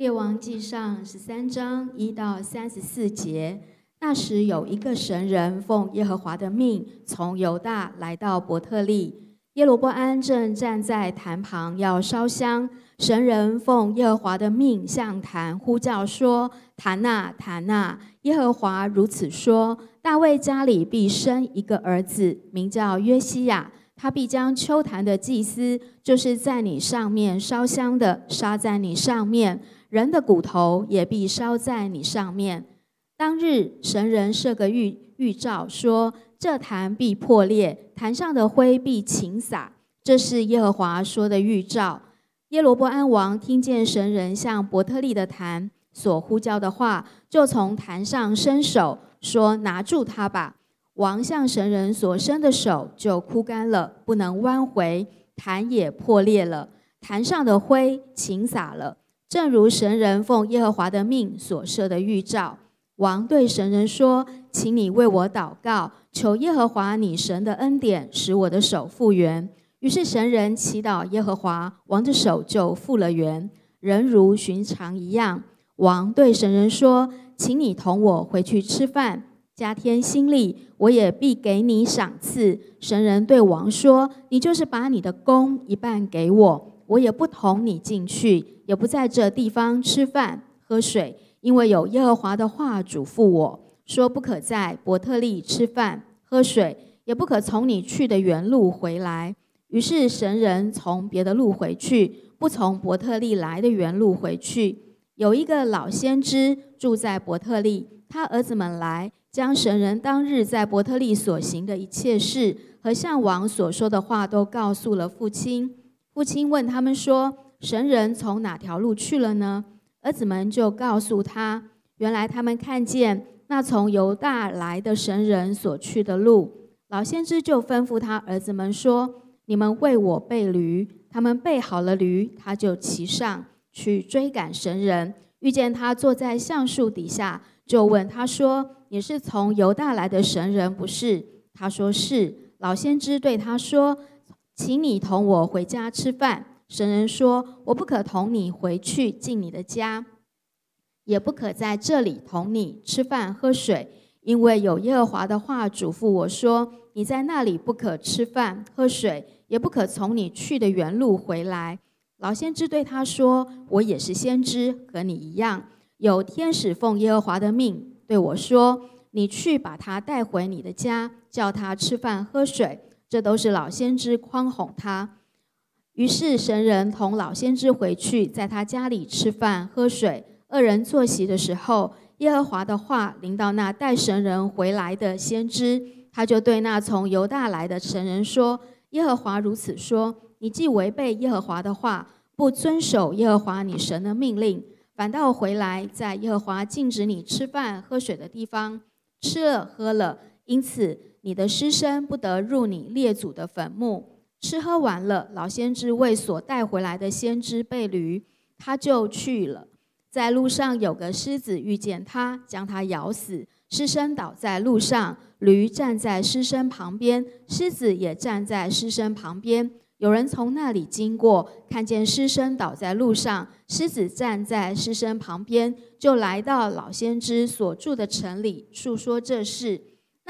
列王记上十三章一到三十四节，那时有一个神人奉耶和华的命，从犹大来到伯特利。耶罗波安正站在坛旁要烧香，神人奉耶和华的命向坛呼叫说：“坛呐，坛呐！耶和华如此说：大卫家里必生一个儿子，名叫约西亚。他必将秋坛的祭司，就是在你上面烧香的，杀在你上面。”人的骨头也必烧在你上面。当日神人设个预预兆，说这坛必破裂，坛上的灰必倾洒。这是耶和华说的预兆。耶罗波安王听见神人向伯特利的坛所呼叫的话，就从坛上伸手说：“拿住他吧！”王向神人所伸的手就枯干了，不能弯回，坛也破裂了，坛上的灰倾洒了。正如神人奉耶和华的命所设的预兆，王对神人说：“请你为我祷告，求耶和华你神的恩典，使我的手复原。”于是神人祈祷耶和华，王的手就复了原，人如寻常一样。王对神人说：“请你同我回去吃饭，加添心力，我也必给你赏赐。”神人对王说：“你就是把你的功一半给我。”我也不同你进去，也不在这地方吃饭喝水，因为有耶和华的话嘱咐我说：不可在伯特利吃饭喝水，也不可从你去的原路回来。于是神人从别的路回去，不从伯特利来的原路回去。有一个老先知住在伯特利，他儿子们来，将神人当日在伯特利所行的一切事和向王所说的话都告诉了父亲。父亲问他们说：“神人从哪条路去了呢？”儿子们就告诉他：“原来他们看见那从犹大来的神人所去的路。”老先知就吩咐他儿子们说：“你们为我备驴。”他们备好了驴，他就骑上去追赶神人。遇见他坐在橡树底下，就问他说：“你是从犹大来的神人不是？”他说：“是。”老先知对他说。请你同我回家吃饭。神人说：“我不可同你回去进你的家，也不可在这里同你吃饭喝水，因为有耶和华的话嘱咐我说：你在那里不可吃饭喝水，也不可从你去的原路回来。”老先知对他说：“我也是先知，和你一样，有天使奉耶和华的命对我说：你去把他带回你的家，叫他吃饭喝水。”这都是老先知宽哄他。于是神人同老先知回去，在他家里吃饭喝水。二人坐席的时候，耶和华的话临到那带神人回来的先知，他就对那从犹大来的神人说：“耶和华如此说：你既违背耶和华的话，不遵守耶和华你神的命令，反倒回来在耶和华禁止你吃饭喝水的地方吃了喝了，因此。”你的尸身不得入你列祖的坟墓。吃喝完了，老先知为所带回来的先知被驴，他就去了。在路上有个狮子遇见他，将他咬死，尸身倒在路上。驴站在尸身旁边，狮子也站在尸身旁边。有人从那里经过，看见尸身倒在路上，狮子站在尸身旁边，就来到老先知所住的城里，述说这事。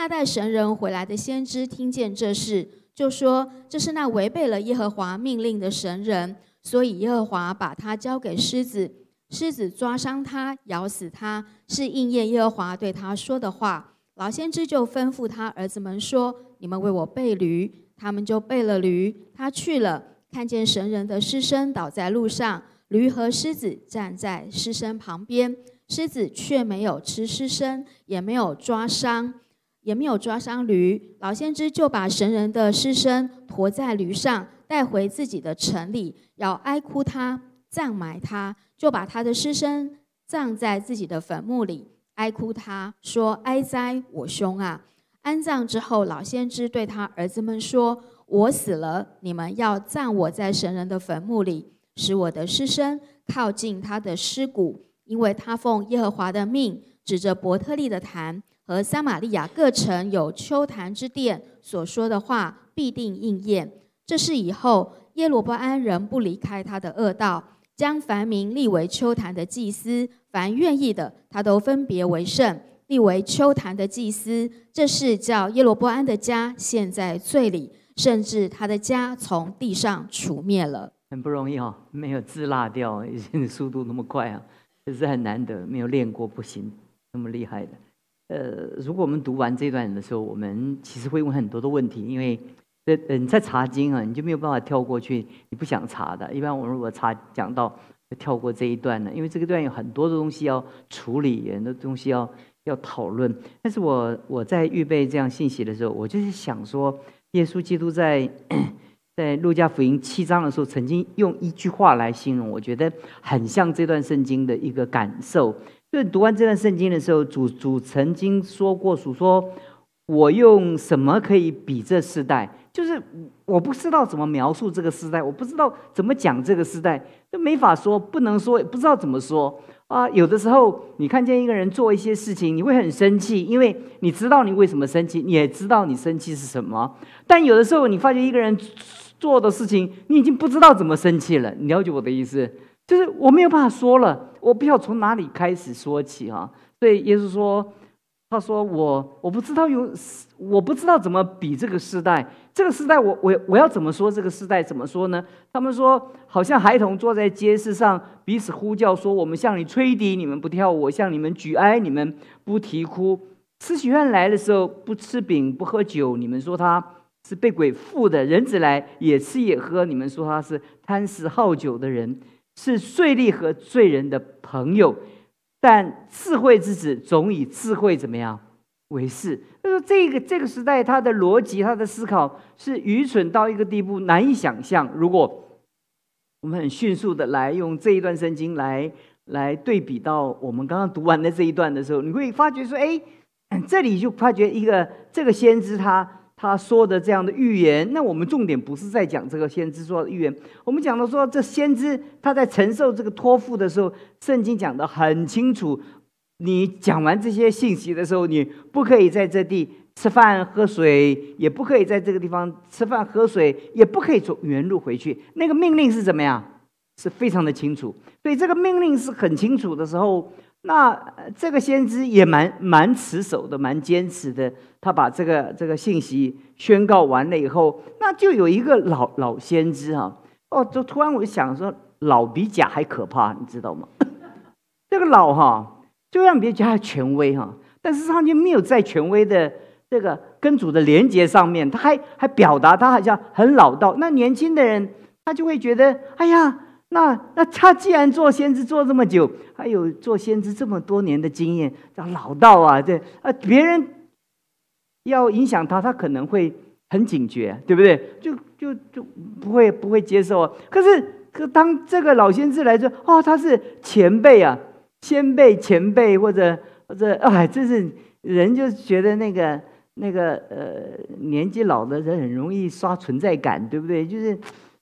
那带神人回来的先知听见这事，就说：“这是那违背了耶和华命令的神人，所以耶和华把他交给狮子，狮子抓伤他，咬死他，是应验耶和华对他说的话。”老先知就吩咐他儿子们说：“你们为我备驴。”他们就备了驴。他去了，看见神人的尸身倒在路上，驴和狮子站在尸身旁边，狮子却没有吃尸身，也没有抓伤。也没有抓伤驴，老先知就把神人的尸身驮在驴上，带回自己的城里，要哀哭他，葬埋他，就把他的尸身葬在自己的坟墓里，哀哭他说：“哀哉，我兄啊！”安葬之后，老先知对他儿子们说：“我死了，你们要葬我在神人的坟墓里，使我的尸身靠近他的尸骨，因为他奉耶和华的命，指着伯特利的坛。”和撒玛利亚各城有秋坛之殿所说的话必定应验。这是以后耶罗波安仍不离开他的恶道，将凡民立为秋坛的祭司，凡愿意的，他都分别为圣，立为秋坛的祭司。这是叫耶罗波安的家陷在罪里，甚至他的家从地上除灭了。很不容易哈，没有字落掉，现在速度那么快啊，这是很难得，没有练过不行，那么厉害的。呃，如果我们读完这段的时候，我们其实会问很多的问题，因为在嗯在查经啊，你就没有办法跳过去，你不想查的。一般我如果查讲到跳过这一段呢，因为这个段有很多的东西要处理，很多东西要要讨论。但是我我在预备这样信息的时候，我就是想说，耶稣基督在。在路加福音七章的时候，曾经用一句话来形容，我觉得很像这段圣经的一个感受。就是读完这段圣经的时候，主主曾经说过，主说：“我用什么可以比这世代？就是我不知道怎么描述这个时代，我不知道怎么讲这个时代，都没法说，不能说，不知道怎么说啊。有的时候，你看见一个人做一些事情，你会很生气，因为你知道你为什么生气，你也知道你生气是什么。但有的时候，你发觉一个人。做的事情，你已经不知道怎么生气了。你了解我的意思，就是我没有办法说了，我不知道从哪里开始说起啊。所以耶稣说：“他说我我不知道有，我不知道怎么比这个时代。这个时代，我我我要怎么说这个时代？怎么说呢？他们说，好像孩童坐在街市上，彼此呼叫说：我们向你吹笛，你们不跳舞；向你们举哀，你们不啼哭。慈禧院来的时候，不吃饼，不喝酒，你们说他。”是被鬼附的人子来也吃也喝，你们说他是贪食好酒的人，是税吏和罪人的朋友。但智慧之子总以智慧怎么样为是？他说这个这个时代，他的逻辑、他的思考是愚蠢到一个地步，难以想象。如果我们很迅速的来用这一段圣经来来对比到我们刚刚读完的这一段的时候，你会发觉说：哎，这里就发觉一个这个先知他。他说的这样的预言，那我们重点不是在讲这个先知说的预言，我们讲的说这先知他在承受这个托付的时候，圣经讲的很清楚。你讲完这些信息的时候，你不可以在这地吃饭喝水，也不可以在这个地方吃饭喝水，也不可以走原路回去。那个命令是怎么样？是非常的清楚。所以这个命令是很清楚的时候。那这个先知也蛮蛮持守的，蛮坚持的。他把这个这个信息宣告完了以后，那就有一个老老先知哈哦，就突然我就想说，老比假还可怕，你知道吗？这个老哈，就让别人觉得权威哈，但是上去没有在权威的这个跟主的连接上面，他还还表达他好像很老道。那年轻的人他就会觉得，哎呀。那那他既然做先知做这么久，还有做先知这么多年的经验，叫老道啊，这啊别人要影响他，他可能会很警觉，对不对？就就就不会不会接受。可是可当这个老先知来说，哦，他是前辈啊，先辈前辈或者或者哎，这是人就觉得那个那个呃年纪老的人很容易刷存在感，对不对？就是。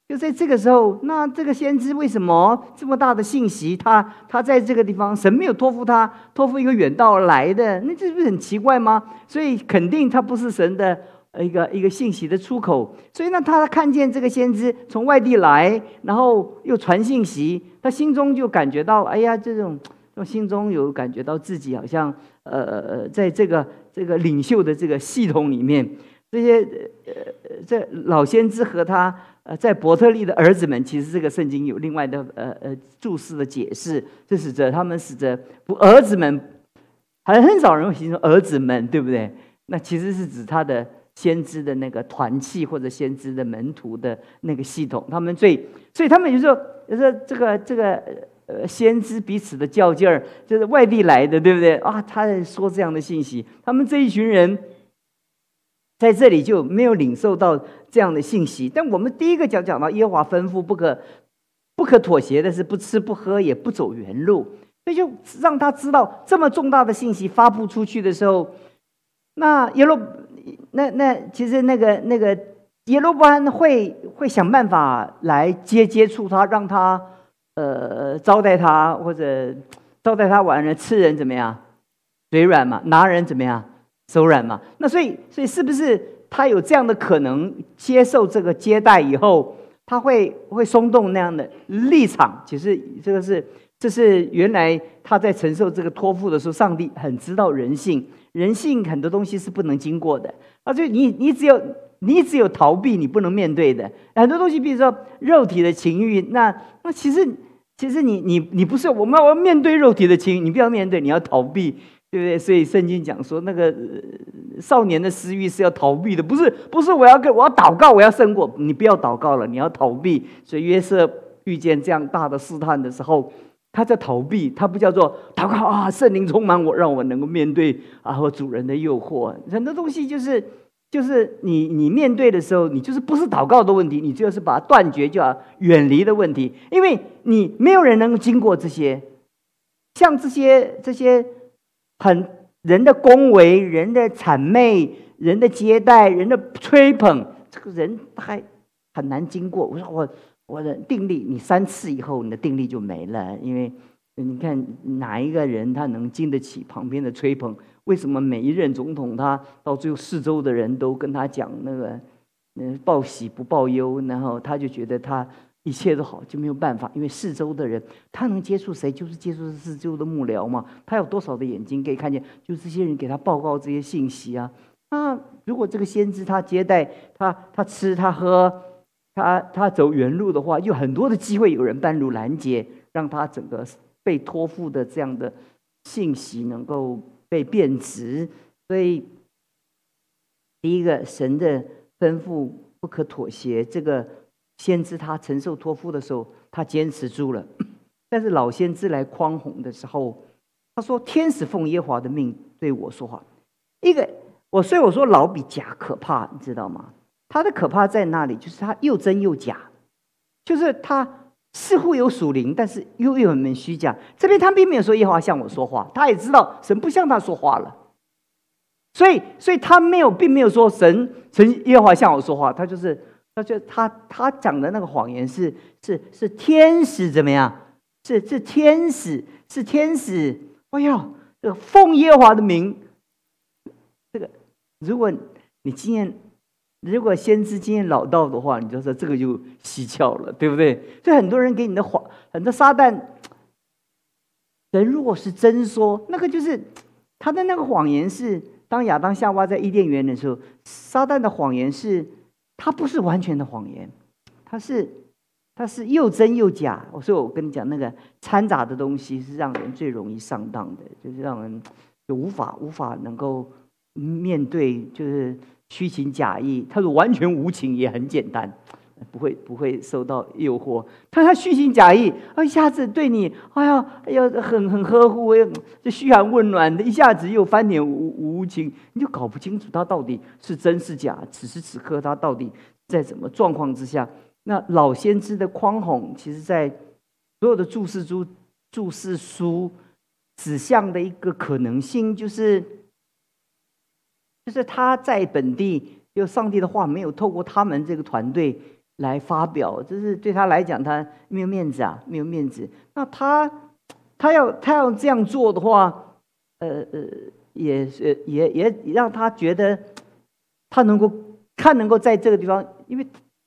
就在这个时候，那这个先知为什么这么大的信息？他他在这个地方，神没有托付他，托付一个远道而来的，那这不是很奇怪吗？所以肯定他不是神的一个一个信息的出口。所以呢，他看见这个先知从外地来，然后又传信息，他心中就感觉到，哎呀，这种，心中有感觉到自己好像，呃呃，在这个这个领袖的这个系统里面，这些呃呃这老先知和他。呃，在伯特利的儿子们，其实这个圣经有另外的呃呃注释的解释，这使得他们使得不儿子们，还很少人会形容儿子们，对不对？那其实是指他的先知的那个团契或者先知的门徒的那个系统。他们最，所以他们就说，就说这个这个呃先知彼此的较劲儿，就是外地来的，对不对？啊，他在说这样的信息，他们这一群人。在这里就没有领受到这样的信息，但我们第一个讲讲到耶和华吩咐不可不可妥协的是不吃不喝也不走原路，所以就让他知道这么重大的信息发布出去的时候，那耶罗那那其实那个那个耶罗班会会想办法来接接触他，让他呃招待他或者招待他玩人吃人怎么样，嘴软嘛，拿人怎么样。手软嘛？那所以，所以是不是他有这样的可能接受这个接待以后，他会会松动那样的立场。其实这个是，这是原来他在承受这个托付的时候，上帝很知道人性，人性很多东西是不能经过的。啊，就你你只有你只有逃避，你不能面对的很多东西，比如说肉体的情欲，那那其实其实你你你不是我们要面对肉体的情欲，你不要面对，你要逃避。对不对？所以圣经讲说，那个少年的私欲是要逃避的，不是不是我要跟我要祷告，我要胜过你，不要祷告了，你要逃避。所以约瑟遇见这样大的试探的时候，他在逃避，他不叫做祷告啊，圣灵充满我，让我能够面对啊和主人的诱惑。很多东西就是就是你你面对的时候，你就是不是祷告的问题，你就是把它断绝，就要远离的问题，因为你没有人能够经过这些，像这些这些。很人的恭维，人的谄媚，人的接待，人的吹捧，这个人他还很难经过。我说我我的定力，你三次以后，你的定力就没了。因为你看哪一个人他能经得起旁边的吹捧？为什么每一任总统他到最后四周的人都跟他讲那个嗯报喜不报忧，然后他就觉得他。一切都好，就没有办法，因为四周的人，他能接触谁，就是接触四周的幕僚嘛。他有多少的眼睛可以看见？就这些人给他报告这些信息啊。那如果这个先知他接待他，他吃他喝，他他走原路的话，有很多的机会有人半路拦截，让他整个被托付的这样的信息能够被变质。所以，第一个神的吩咐不可妥协，这个。先知他承受托付的时候，他坚持住了。但是老先知来匡宏的时候，他说：“天使奉耶华的命对我说话。”一个我所以我说老比假可怕，你知道吗？他的可怕在哪里？就是他又真又假，就是他似乎有属灵，但是又有很虚假。这边他并没有说耶和华向我说话，他也知道神不向他说话了。所以，所以他没有，并没有说神神耶和华向我说话，他就是。他就他他讲的那个谎言是是是天使怎么样？是是天使是天使。哎呦，这个奉耶华的名，这个如果你经验，如果先知经验老道的话，你就说这个就蹊跷了，对不对？所以很多人给你的谎，很多撒旦人如果是真说，那个就是他的那个谎言是当亚当夏娃在伊甸园的时候，撒旦的谎言是。它不是完全的谎言，它是，它是又真又假。我说我跟你讲，那个掺杂的东西是让人最容易上当的，就是让人就无法无法能够面对，就是虚情假意。他说完全无情也很简单，不会不会受到诱惑。他他虚情假意，啊一下子对你，哎呀哎呀，很很呵护，就嘘寒问暖的，一下子又翻脸无无情。你就搞不清楚他到底是真是假。此时此刻，他到底在什么状况之下？那老先知的匡宏，其实在所有的注释书、注释书指向的一个可能性，就是就是他在本地，就上帝的话没有透过他们这个团队来发表，这是对他来讲，他没有面子啊，没有面子。那他他要他要这样做的话，呃呃。也是也也让他觉得，他能够他能够在这个地方，因为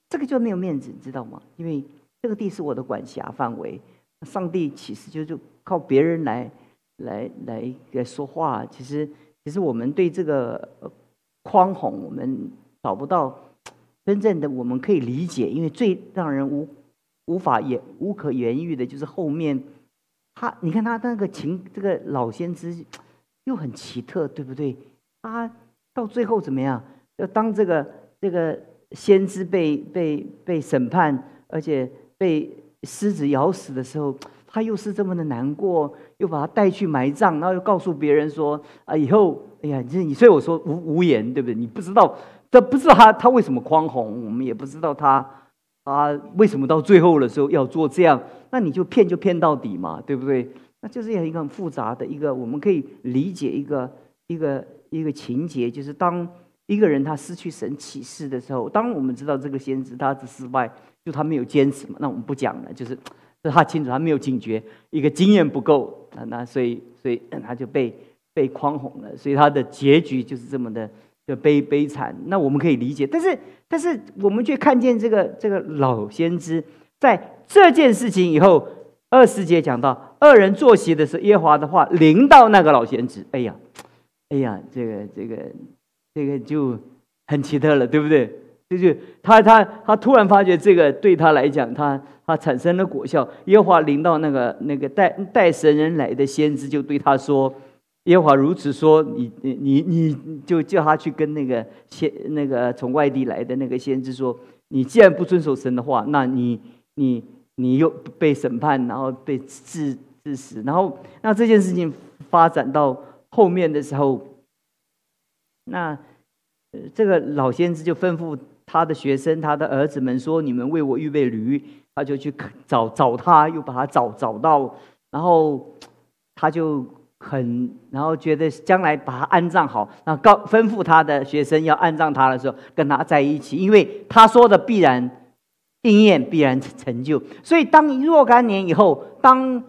这个就没有面子，你知道吗？因为这个地是我的管辖范围，上帝其实就就靠别人来来来来说话。其实其实我们对这个宽宏，我们找不到真正的我们可以理解，因为最让人无无法言无可言喻的就是后面他，你看他那个情，这个老先知。又很奇特，对不对？他到最后怎么样？要当这个这个先知被被被审判，而且被狮子咬死的时候，他又是这么的难过，又把他带去埋葬，然后又告诉别人说：“啊，以后，哎呀，你你所以我说无无言，对不对？你不知道，这不知道他他为什么宽宏，我们也不知道他他为什么到最后的时候要做这样，那你就骗就骗到底嘛，对不对？”那就是有一个很复杂的一个，我们可以理解一个一个一个情节，就是当一个人他失去神启示的时候，当我们知道这个先知他的失败，就他没有坚持嘛，那我们不讲了，就是他清楚他没有警觉，一个经验不够啊，那所以所以他就被被诓哄了，所以他的结局就是这么的的悲悲惨，那我们可以理解。但是，但是我们却看见这个这个老先知在这件事情以后，二十节讲到二人坐席的时候，耶华的话临到那个老先知。哎呀，哎呀，这个这个这个就很奇特了，对不对？就是他他他突然发觉这个对他来讲，他他产生了果效。耶华临到那个那个带带神人来的先知，就对他说。耶和华如此说：“你你你你就叫他去跟那个先那个从外地来的那个先知说，你既然不遵守神的话，那你你你又被审判，然后被治治死，然后那这件事情发展到后面的时候，那这个老先知就吩咐他的学生、他的儿子们说：你们为我预备驴，他就去找找他，又把他找找到，然后他就。”很，然后觉得将来把他安葬好，那告吩咐他的学生要安葬他的时候，跟他在一起，因为他说的必然应验，必然成就。所以当若干年以后，当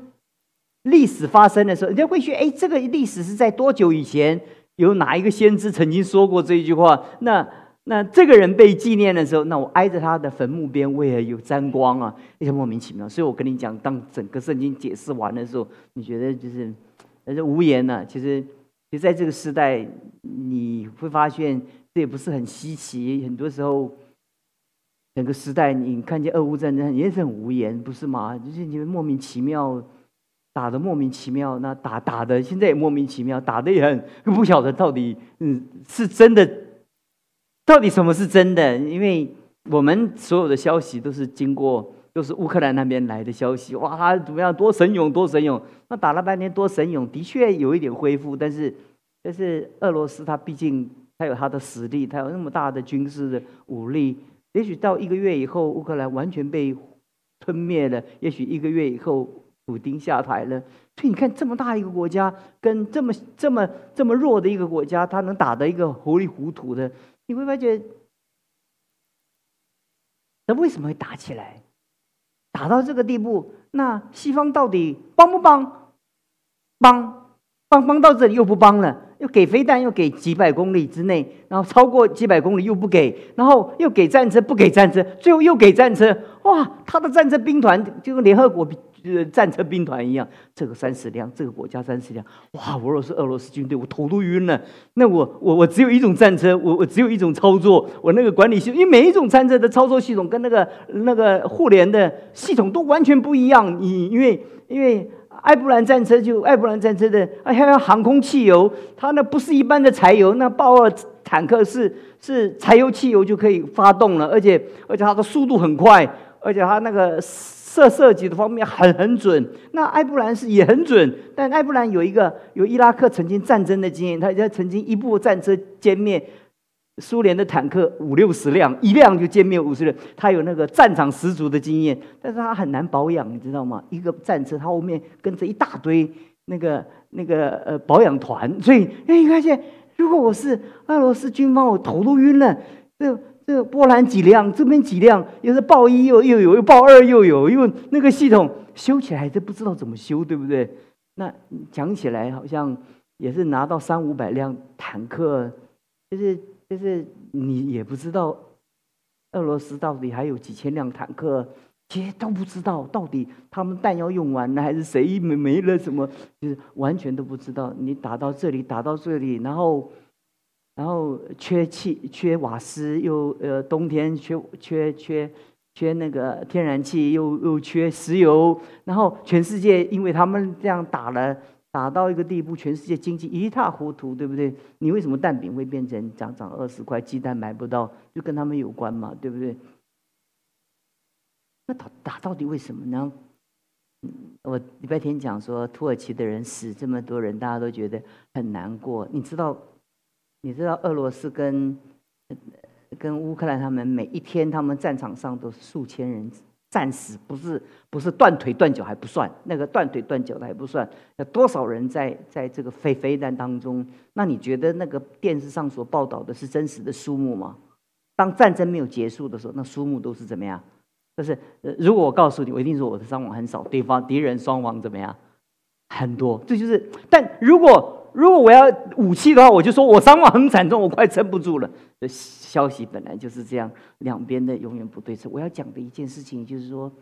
历史发生的时候，人家会说：“哎，这个历史是在多久以前？有哪一个先知曾经说过这一句话？”那那这个人被纪念的时候，那我挨着他的坟墓边，为何有沾光啊？那些莫名其妙。所以我跟你讲，当整个圣经解释完的时候，你觉得就是。但是无言呢？其实，其实在这个时代，你会发现这也不是很稀奇。很多时候，整个时代你看见俄乌战争也是很无言，不是吗？就是你们莫名其妙打的莫名其妙，那打打的现在也莫名其妙，打的也很不晓得到底嗯是真的，到底什么是真的？因为我们所有的消息都是经过。就是乌克兰那边来的消息，哇，怎么样？多神勇，多神勇！那打了半天，多神勇，的确有一点恢复，但是，但是俄罗斯他毕竟他有他的实力，他有那么大的军事的武力，也许到一个月以后，乌克兰完全被吞灭了，也许一个月以后，普丁下台了。所以你看，这么大一个国家，跟这么这么这么弱的一个国家，他能打得一个糊里糊涂的，你会发觉，那为什么会打起来？打到这个地步，那西方到底帮不帮？帮，帮帮到这里又不帮了，又给飞弹，又给几百公里之内，然后超过几百公里又不给，然后又给战车，不给战车，最后又给战车。哇，他的战车兵团就跟联合国呃。战车兵团一样，这个三十辆，这个国家三十辆，哇！我若是俄罗斯军队，我头都晕了。那我我我只有一种战车，我我只有一种操作，我那个管理系统，因为每一种战车的操作系统跟那个那个互联的系统都完全不一样。你因为因为埃布兰战车就埃布兰战车的，还有航空汽油，它那不是一般的柴油，那豹二坦克是是柴油汽油就可以发动了，而且而且它的速度很快，而且它那个。射射击的方面很很准，那埃布兰是也很准，但埃布兰有一个有伊拉克曾经战争的经验，他他曾经一部战车歼灭苏联的坦克五六十辆，一辆就歼灭五十辆，他有那个战场十足的经验，但是他很难保养，你知道吗？一个战车，他后面跟着一大堆那个那个呃保养团，所以哎，你发现如果我是俄罗斯军方，我头都晕了，这。这个波兰几辆，这边几辆，又是报一又又有，又报二又有，因为那个系统修起来还不知道怎么修，对不对？那讲起来好像也是拿到三五百辆坦克，就是就是你也不知道俄罗斯到底还有几千辆坦克，其实都不知道到底他们弹药用完了还是谁没没了什么，就是完全都不知道。你打到这里，打到这里，然后。然后缺气、缺瓦斯，又呃冬天缺缺缺缺那个天然气，又又缺石油。然后全世界因为他们这样打了，打到一个地步，全世界经济一塌糊涂，对不对？你为什么蛋饼会变成涨涨二十块，鸡蛋买不到，就跟他们有关嘛，对不对？那打打到底为什么呢？我礼拜天讲说土耳其的人死这么多人，大家都觉得很难过，你知道？你知道俄罗斯跟跟乌克兰他们每一天他们战场上都是数千人战死，不是不是断腿断脚还不算，那个断腿断脚的还不算，有多少人在在这个飞飞弹当中？那你觉得那个电视上所报道的是真实的数目吗？当战争没有结束的时候，那数目都是怎么样？就是如果我告诉你，我一定说我的伤亡很少，对方敌人伤亡怎么样？很多，这就是。但如果如果我要武器的话，我就说我伤亡很惨重，我快撑不住了。消息本来就是这样，两边的永远不对称。我要讲的一件事情就是说，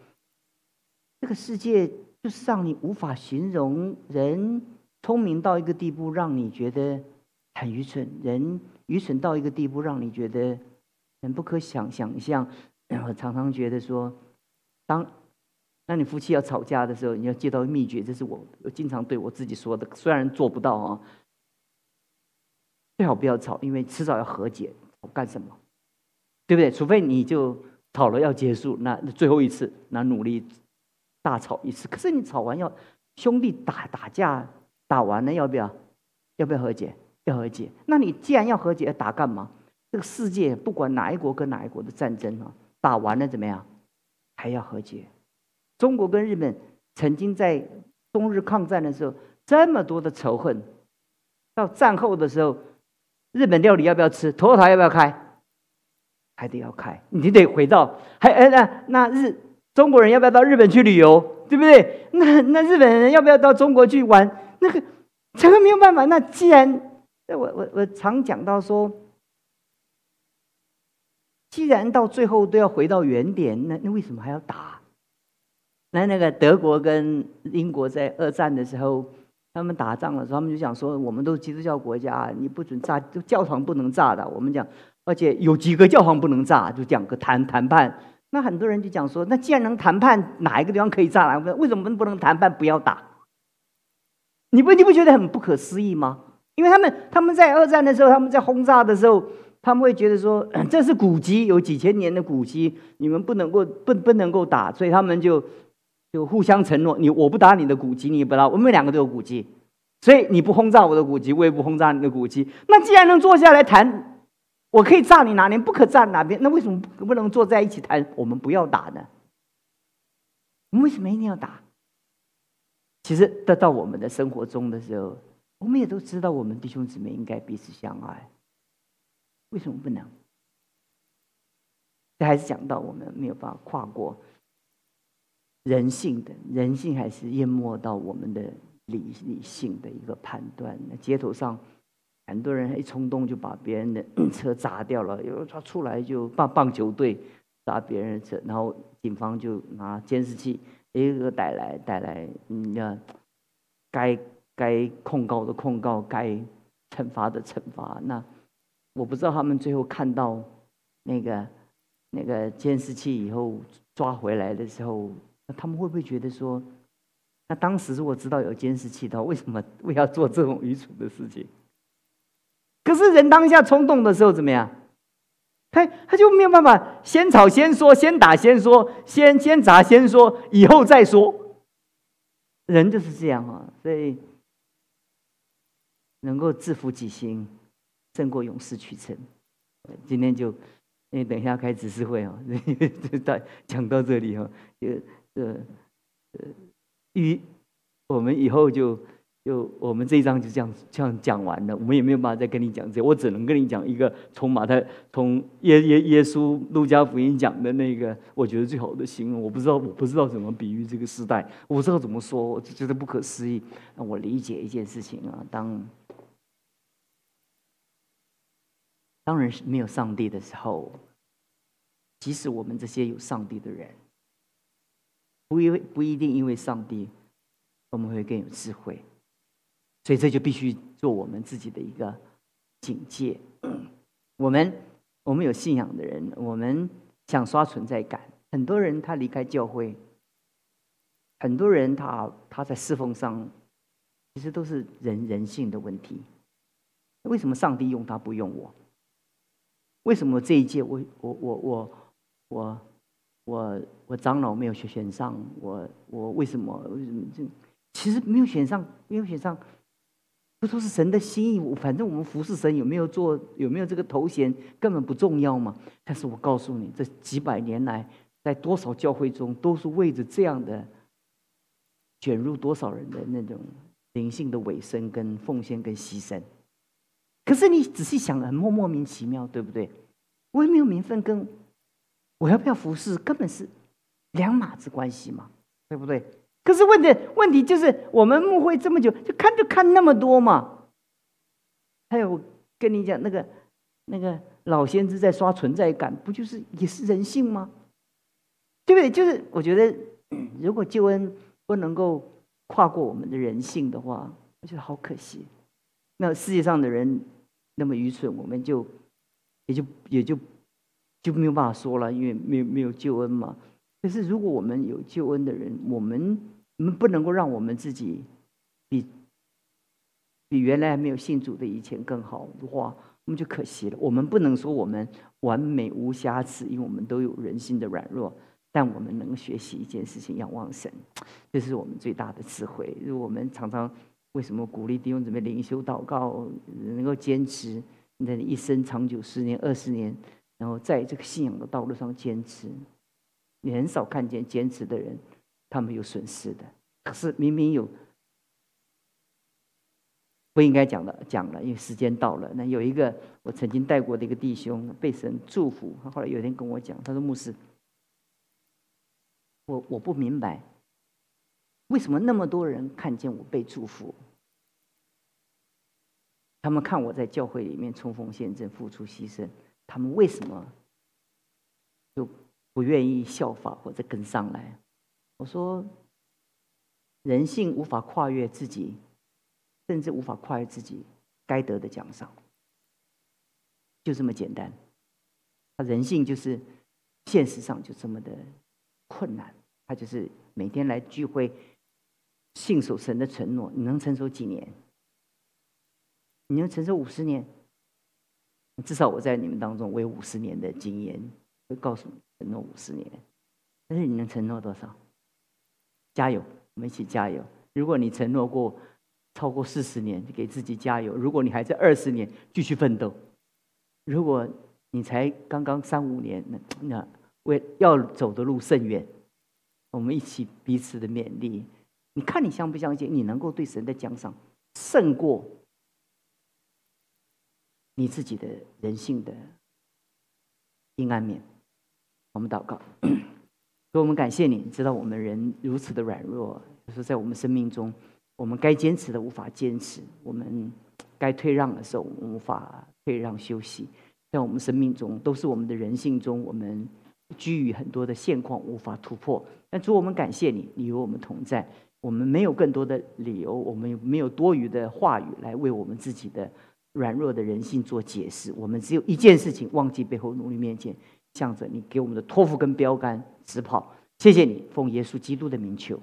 这个世界就是让你无法形容，人聪明到一个地步，让你觉得很愚蠢；人愚蠢到一个地步，让你觉得很不可想想象。我常常觉得说，当。那你夫妻要吵架的时候，你要接到秘诀，这是我经常对我自己说的，虽然做不到啊。最好不要吵，因为迟早要和解，干什么？对不对？除非你就吵了要结束，那最后一次，那努力大吵一次。可是你吵完要兄弟打打架，打完了要不要？要不要和解？要和解。那你既然要和解，打干嘛？这个世界不管哪一国跟哪一国的战争啊，打完了怎么样？还要和解。中国跟日本曾经在中日抗战的时候，这么多的仇恨，到战后的时候，日本料理要不要吃？头塔要不要开？还得要开。你得回到还哎那那日中国人要不要到日本去旅游？对不对？那那日本人要不要到中国去玩？那个这个没有办法。那既然我我我常讲到说，既然到最后都要回到原点，那那为什么还要打？那那个德国跟英国在二战的时候，他们打仗的时候，他们就讲说，我们都是基督教国家，你不准炸，就教堂不能炸的。我们讲，而且有几个教堂不能炸，就讲个谈谈判。那很多人就讲说，那既然能谈判，哪一个地方可以炸？为什么不能谈判？不要打？你不你不觉得很不可思议吗？因为他们他们在二战的时候，他们在轰炸的时候，他们会觉得说，这是古迹，有几千年的古迹，你们不能够不不能够打，所以他们就。就互相承诺，你我不打你的古籍，你也不打，我们两个都有古籍，所以你不轰炸我的古籍，我也不轰炸你的古籍。那既然能坐下来谈，我可以炸你哪边，不可炸哪边，那为什么不不能坐在一起谈？我们不要打呢？我们为什么一定要打？其实，得到我们的生活中的时候，我们也都知道，我们弟兄姊妹应该彼此相爱。为什么不能？这还是讲到我们没有办法跨过。人性的人性还是淹没到我们的理理性的一个判断。那街头上很多人一冲动就把别人的 车砸掉了，有他出来就棒棒球队砸别人的车，然后警方就拿监视器一个个带来带来，嗯，该该控告的控告，该惩罚的惩罚。那我不知道他们最后看到那个那个监视器以后抓回来的时候。他们会不会觉得说，那当时如果知道有监视器的话，为什么为要做这种愚蠢的事情？可是人当下冲动的时候怎么样？他他就没有办法先吵先说，先打先说，先先砸先说，以后再说。人就是这样啊，所以能够制服己心，胜过勇士取胜。今天就因为等一下开指示会啊，就到讲到这里哈，就。呃，呃，与我们以后就就我们这一章就这样这样讲完了，我们也没有办法再跟你讲这，我只能跟你讲一个从马太从耶耶耶稣路加福音讲的那个，我觉得最好的形容，我不知道我不知道怎么比喻这个时代，我不知道怎么说，我就觉得不可思议。那我理解一件事情啊，当当然是没有上帝的时候，即使我们这些有上帝的人。不因为不一定因为上帝，我们会更有智慧，所以这就必须做我们自己的一个警戒。我们我们有信仰的人，我们想刷存在感。很多人他离开教会，很多人他他在侍奉上，其实都是人人性的问题。为什么上帝用他不用我？为什么这一届我我我我我？我我长老没有选选上，我我为什么为什么这？其实没有选上，没有选上，不都是神的心意？反正我们服侍神有没有做，有没有这个头衔根本不重要嘛。但是我告诉你，这几百年来，在多少教会中，都是为着这样的卷入多少人的那种灵性的尾声、跟奉献、跟牺牲。可是你仔细想，很莫莫名其妙，对不对？我也没有名分跟。我要不要服侍，根本是两码子关系嘛，对不对？可是问的问题就是，我们牧会这么久，就看就看那么多嘛，还有跟你讲那个那个老先知在刷存在感，不就是也是人性吗？对不对？就是我觉得，如果救恩不能够跨过我们的人性的话，我觉得好可惜。那世界上的人那么愚蠢，我们就也就也就就没有办法说了，因为没有没有救恩嘛。可是如果我们有救恩的人，我们我们不能够让我们自己比比原来没有信主的以前更好的话，我们就可惜了。我们不能说我们完美无瑕疵，因为我们都有人性的软弱。但我们能学习一件事情，仰望神，这是我们最大的智慧。如果我们常常为什么鼓励弟兄姊妹灵修祷告，能够坚持你的一生长久十年、二十年，然后在这个信仰的道路上坚持，你很少看见坚持的人，他们有损失的。可是明明有不应该讲的讲了，因为时间到了。那有一个我曾经带过的一个弟兄被神祝福，他后来有一天跟我讲，他说牧师。我我不明白，为什么那么多人看见我被祝福，他们看我在教会里面冲锋陷阵、付出牺牲，他们为什么就不愿意效法或者跟上来？我说，人性无法跨越自己，甚至无法跨越自己该得的奖赏，就这么简单。他人性就是现实上就这么的困难。他就是每天来聚会，信守神的承诺。你能承受几年？你能承受五十年？至少我在你们当中，我有五十年的经验，会告诉你承诺五十年。但是你能承诺多少？加油，我们一起加油！如果你承诺过超过四十年，就给自己加油；如果你还在二十年，继续奋斗；如果你才刚刚三五年，那那为要走的路甚远。我们一起彼此的勉励，你看你相不相信？你能够对神的奖赏胜过你自己的人性的阴暗面？我们祷告，所以我们感谢你，知道我们人如此的软弱，就是在我们生命中，我们该坚持的无法坚持，我们该退让的时候我们无法退让休息，在我们生命中都是我们的人性中，我们。居于很多的现况无法突破，但主我们感谢你，你与我们同在。我们没有更多的理由，我们没有多余的话语来为我们自己的软弱的人性做解释。我们只有一件事情：忘记背后，努力面前，向着你给我们的托付跟标杆直跑。谢谢你，奉耶稣基督的名求。